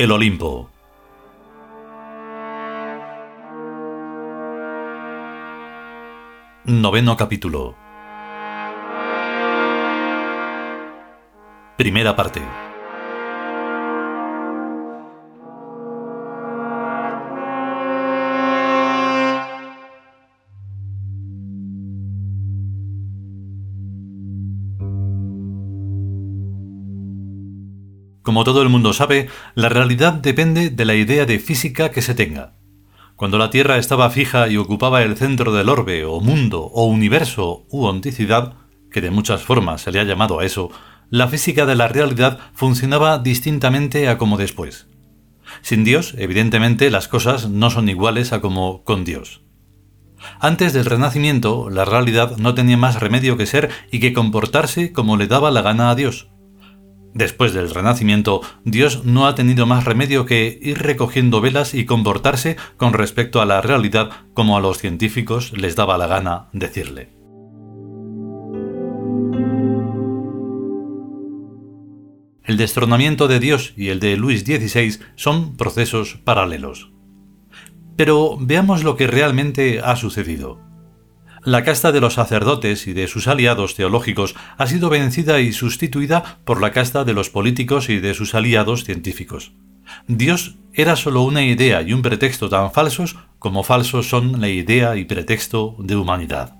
El Olimpo. Noveno capítulo. Primera parte. Como todo el mundo sabe, la realidad depende de la idea de física que se tenga. Cuando la Tierra estaba fija y ocupaba el centro del orbe, o mundo, o universo, u onticidad, que de muchas formas se le ha llamado a eso, la física de la realidad funcionaba distintamente a como después. Sin Dios, evidentemente, las cosas no son iguales a como con Dios. Antes del Renacimiento, la realidad no tenía más remedio que ser y que comportarse como le daba la gana a Dios. Después del Renacimiento, Dios no ha tenido más remedio que ir recogiendo velas y comportarse con respecto a la realidad como a los científicos les daba la gana decirle. El destronamiento de Dios y el de Luis XVI son procesos paralelos. Pero veamos lo que realmente ha sucedido. La casta de los sacerdotes y de sus aliados teológicos ha sido vencida y sustituida por la casta de los políticos y de sus aliados científicos. Dios era solo una idea y un pretexto tan falsos como falsos son la idea y pretexto de humanidad.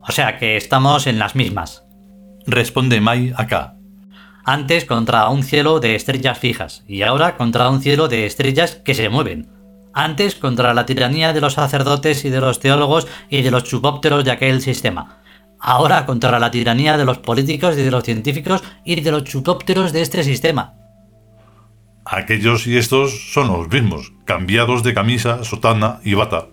O sea que estamos en las mismas. Responde Mai acá. Antes contra un cielo de estrellas fijas y ahora contra un cielo de estrellas que se mueven antes contra la tiranía de los sacerdotes y de los teólogos y de los chupópteros de aquel sistema. Ahora contra la tiranía de los políticos y de los científicos y de los chupópteros de este sistema. Aquellos y estos son los mismos, cambiados de camisa, sotana y bata.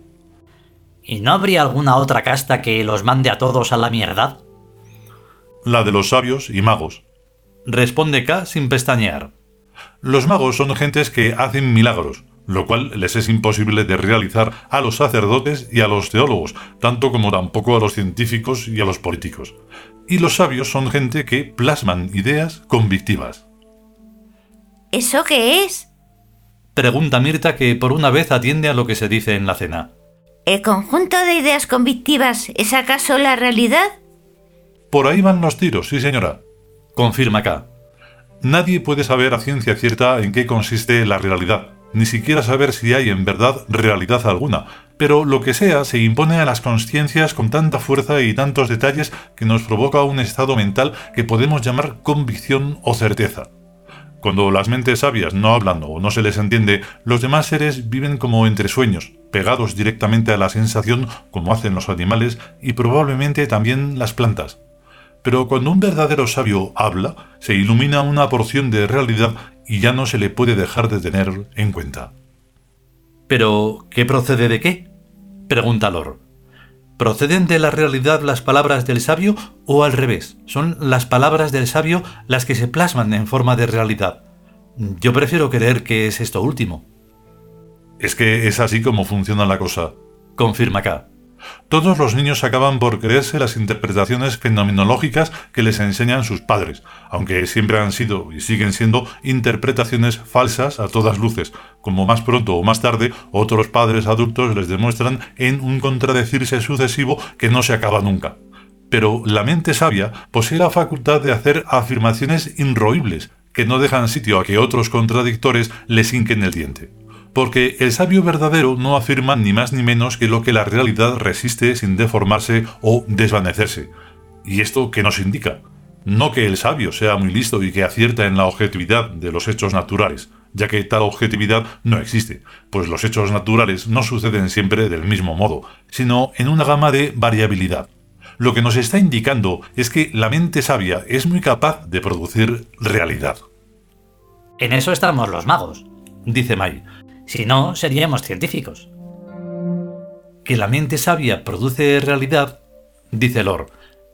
¿Y no habría alguna otra casta que los mande a todos a la mierda? La de los sabios y magos. Responde K sin pestañear. Los magos son gentes que hacen milagros, lo cual les es imposible de realizar a los sacerdotes y a los teólogos, tanto como tampoco a los científicos y a los políticos. Y los sabios son gente que plasman ideas convictivas. ¿Eso qué es? Pregunta Mirta que por una vez atiende a lo que se dice en la cena. ¿El conjunto de ideas convictivas es acaso la realidad? Por ahí van los tiros, sí señora. Confirma acá. Nadie puede saber a ciencia cierta en qué consiste la realidad, ni siquiera saber si hay en verdad realidad alguna, pero lo que sea se impone a las conciencias con tanta fuerza y tantos detalles que nos provoca un estado mental que podemos llamar convicción o certeza. Cuando las mentes sabias no hablan o no se les entiende, los demás seres viven como entre sueños, pegados directamente a la sensación como hacen los animales y probablemente también las plantas. Pero cuando un verdadero sabio habla, se ilumina una porción de realidad y ya no se le puede dejar de tener en cuenta. ¿Pero qué procede de qué? pregunta Lor. ¿Proceden de la realidad las palabras del sabio o al revés? ¿Son las palabras del sabio las que se plasman en forma de realidad? Yo prefiero creer que es esto último. Es que es así como funciona la cosa. Confirma acá. Todos los niños acaban por creerse las interpretaciones fenomenológicas que les enseñan sus padres, aunque siempre han sido y siguen siendo interpretaciones falsas a todas luces, como más pronto o más tarde otros padres adultos les demuestran en un contradecirse sucesivo que no se acaba nunca. Pero la mente sabia posee la facultad de hacer afirmaciones inroíbles, que no dejan sitio a que otros contradictores les hinquen el diente porque el sabio verdadero no afirma ni más ni menos que lo que la realidad resiste sin deformarse o desvanecerse. ¿Y esto qué nos indica? No que el sabio sea muy listo y que acierta en la objetividad de los hechos naturales, ya que tal objetividad no existe, pues los hechos naturales no suceden siempre del mismo modo, sino en una gama de variabilidad. Lo que nos está indicando es que la mente sabia es muy capaz de producir realidad. En eso estamos los magos, dice Mai, si no, seríamos científicos. Que la mente sabia produce realidad, dice Lor,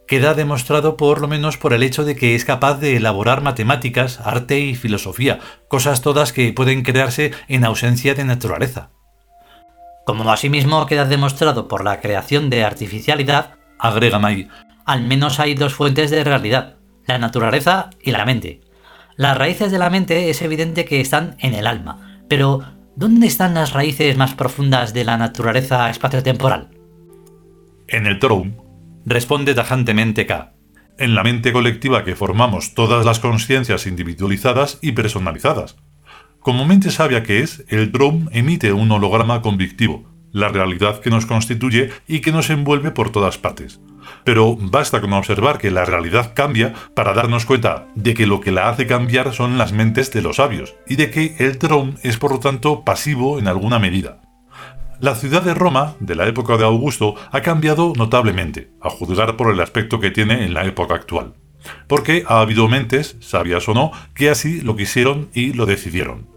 queda demostrado por lo menos por el hecho de que es capaz de elaborar matemáticas, arte y filosofía, cosas todas que pueden crearse en ausencia de naturaleza. Como asimismo queda demostrado por la creación de artificialidad, agrega May, al menos hay dos fuentes de realidad, la naturaleza y la mente. Las raíces de la mente es evidente que están en el alma, pero ¿dónde están las raíces más profundas de la naturaleza espaciotemporal? En el Tron, responde tajantemente K. En la mente colectiva que formamos todas las conciencias individualizadas y personalizadas. Como mente sabia que es, el Tron emite un holograma convictivo, la realidad que nos constituye y que nos envuelve por todas partes. Pero basta con observar que la realidad cambia para darnos cuenta de que lo que la hace cambiar son las mentes de los sabios y de que el Tron es por lo tanto pasivo en alguna medida. La ciudad de Roma, de la época de Augusto, ha cambiado notablemente, a juzgar por el aspecto que tiene en la época actual. Porque ha habido mentes, sabias o no, que así lo quisieron y lo decidieron.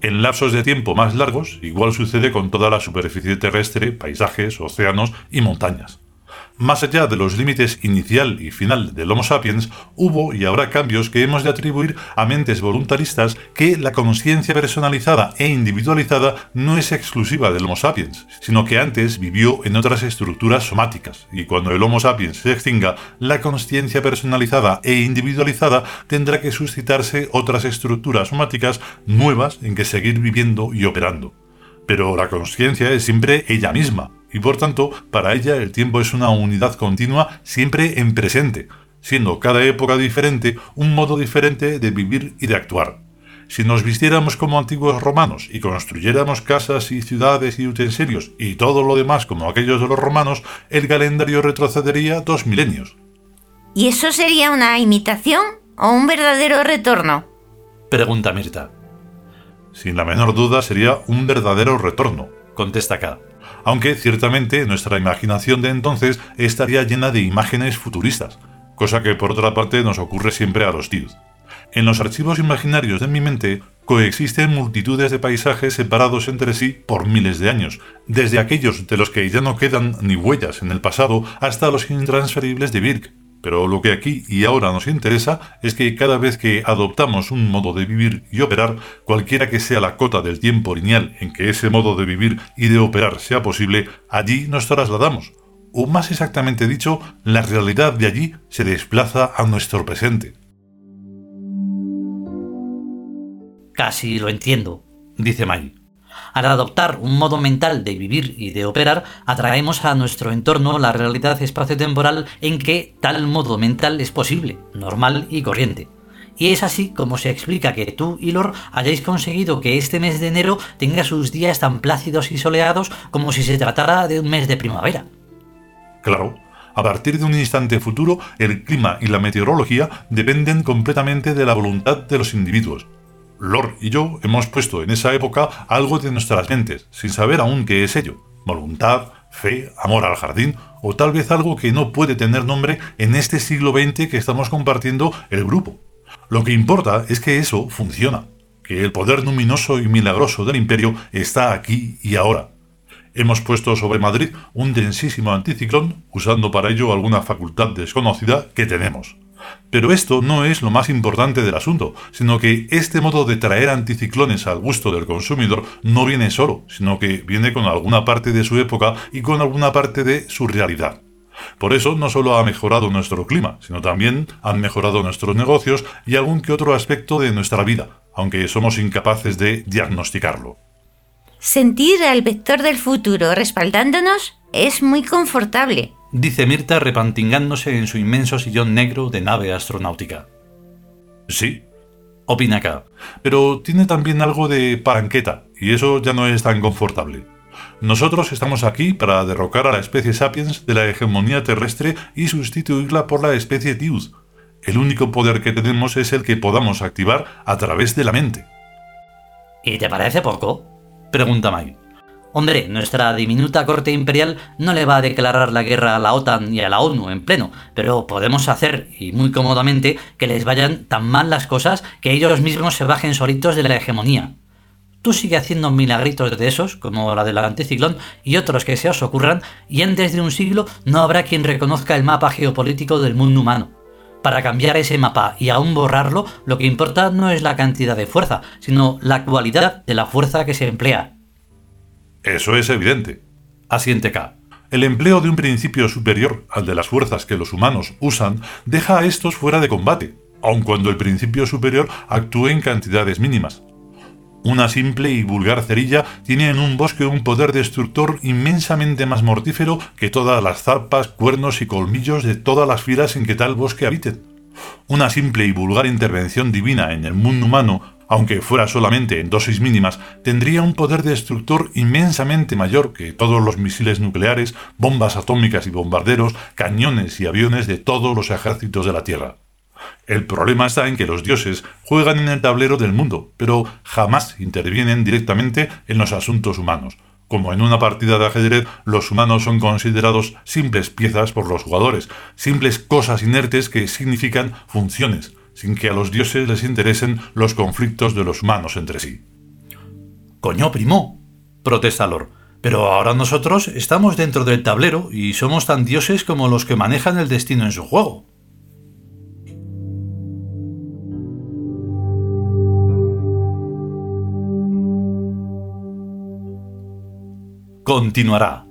En lapsos de tiempo más largos, igual sucede con toda la superficie terrestre, paisajes, océanos y montañas. Más allá de los límites inicial y final del Homo sapiens, hubo y habrá cambios que hemos de atribuir a mentes voluntaristas que la conciencia personalizada e individualizada no es exclusiva del Homo sapiens, sino que antes vivió en otras estructuras somáticas, y cuando el Homo sapiens se extinga, la conciencia personalizada e individualizada tendrá que suscitarse otras estructuras somáticas nuevas en que seguir viviendo y operando. Pero la conciencia es siempre ella misma, y por tanto, para ella el tiempo es una unidad continua siempre en presente, siendo cada época diferente un modo diferente de vivir y de actuar. Si nos vistiéramos como antiguos romanos y construyéramos casas y ciudades y utensilios y todo lo demás como aquellos de los romanos, el calendario retrocedería dos milenios. ¿Y eso sería una imitación o un verdadero retorno? Pregunta Mirta. Sin la menor duda sería un verdadero retorno, contesta K aunque ciertamente nuestra imaginación de entonces estaría llena de imágenes futuristas, cosa que por otra parte nos ocurre siempre a los tíos. En los archivos imaginarios de mi mente coexisten multitudes de paisajes separados entre sí por miles de años, desde aquellos de los que ya no quedan ni huellas en el pasado hasta los intransferibles de Birk, pero lo que aquí y ahora nos interesa es que cada vez que adoptamos un modo de vivir y operar, cualquiera que sea la cota del tiempo lineal en que ese modo de vivir y de operar sea posible, allí nos trasladamos. O más exactamente dicho, la realidad de allí se desplaza a nuestro presente. Casi lo entiendo, dice May. Al adoptar un modo mental de vivir y de operar, atraemos a nuestro entorno la realidad espaciotemporal en que tal modo mental es posible, normal y corriente. Y es así como se explica que tú y Lor hayáis conseguido que este mes de enero tenga sus días tan plácidos y soleados como si se tratara de un mes de primavera. Claro, a partir de un instante futuro, el clima y la meteorología dependen completamente de la voluntad de los individuos. Lord y yo hemos puesto en esa época algo de nuestras mentes, sin saber aún qué es ello. Voluntad, fe, amor al jardín, o tal vez algo que no puede tener nombre en este siglo XX que estamos compartiendo el grupo. Lo que importa es que eso funciona, que el poder luminoso y milagroso del imperio está aquí y ahora. Hemos puesto sobre Madrid un densísimo anticiclón, usando para ello alguna facultad desconocida que tenemos. Pero esto no es lo más importante del asunto, sino que este modo de traer anticiclones al gusto del consumidor no viene solo, sino que viene con alguna parte de su época y con alguna parte de su realidad. Por eso no solo ha mejorado nuestro clima, sino también han mejorado nuestros negocios y algún que otro aspecto de nuestra vida, aunque somos incapaces de diagnosticarlo. Sentir al vector del futuro respaldándonos es muy confortable dice Mirta repantingándose en su inmenso sillón negro de nave astronáutica. Sí, opina K. Pero tiene también algo de paranqueta, y eso ya no es tan confortable. Nosotros estamos aquí para derrocar a la especie sapiens de la hegemonía terrestre y sustituirla por la especie Tiud. El único poder que tenemos es el que podamos activar a través de la mente. ¿Y te parece poco? Pregunta Mike. Hombre, nuestra diminuta corte imperial no le va a declarar la guerra a la OTAN y a la ONU en pleno, pero podemos hacer, y muy cómodamente, que les vayan tan mal las cosas que ellos mismos se bajen solitos de la hegemonía. Tú sigue haciendo milagritos de esos, como la del anticiclón, y otros que se os ocurran, y antes de un siglo no habrá quien reconozca el mapa geopolítico del mundo humano. Para cambiar ese mapa y aún borrarlo, lo que importa no es la cantidad de fuerza, sino la cualidad de la fuerza que se emplea, eso es evidente. Asiente K. El empleo de un principio superior al de las fuerzas que los humanos usan deja a estos fuera de combate, aun cuando el principio superior actúe en cantidades mínimas. Una simple y vulgar cerilla tiene en un bosque un poder destructor inmensamente más mortífero que todas las zarpas, cuernos y colmillos de todas las filas en que tal bosque habiten. Una simple y vulgar intervención divina en el mundo humano, aunque fuera solamente en dosis mínimas, tendría un poder destructor inmensamente mayor que todos los misiles nucleares, bombas atómicas y bombarderos, cañones y aviones de todos los ejércitos de la Tierra. El problema está en que los dioses juegan en el tablero del mundo, pero jamás intervienen directamente en los asuntos humanos. Como en una partida de ajedrez, los humanos son considerados simples piezas por los jugadores, simples cosas inertes que significan funciones, sin que a los dioses les interesen los conflictos de los humanos entre sí. Coño, primo, protesta Lor. Pero ahora nosotros estamos dentro del tablero y somos tan dioses como los que manejan el destino en su juego. continuará.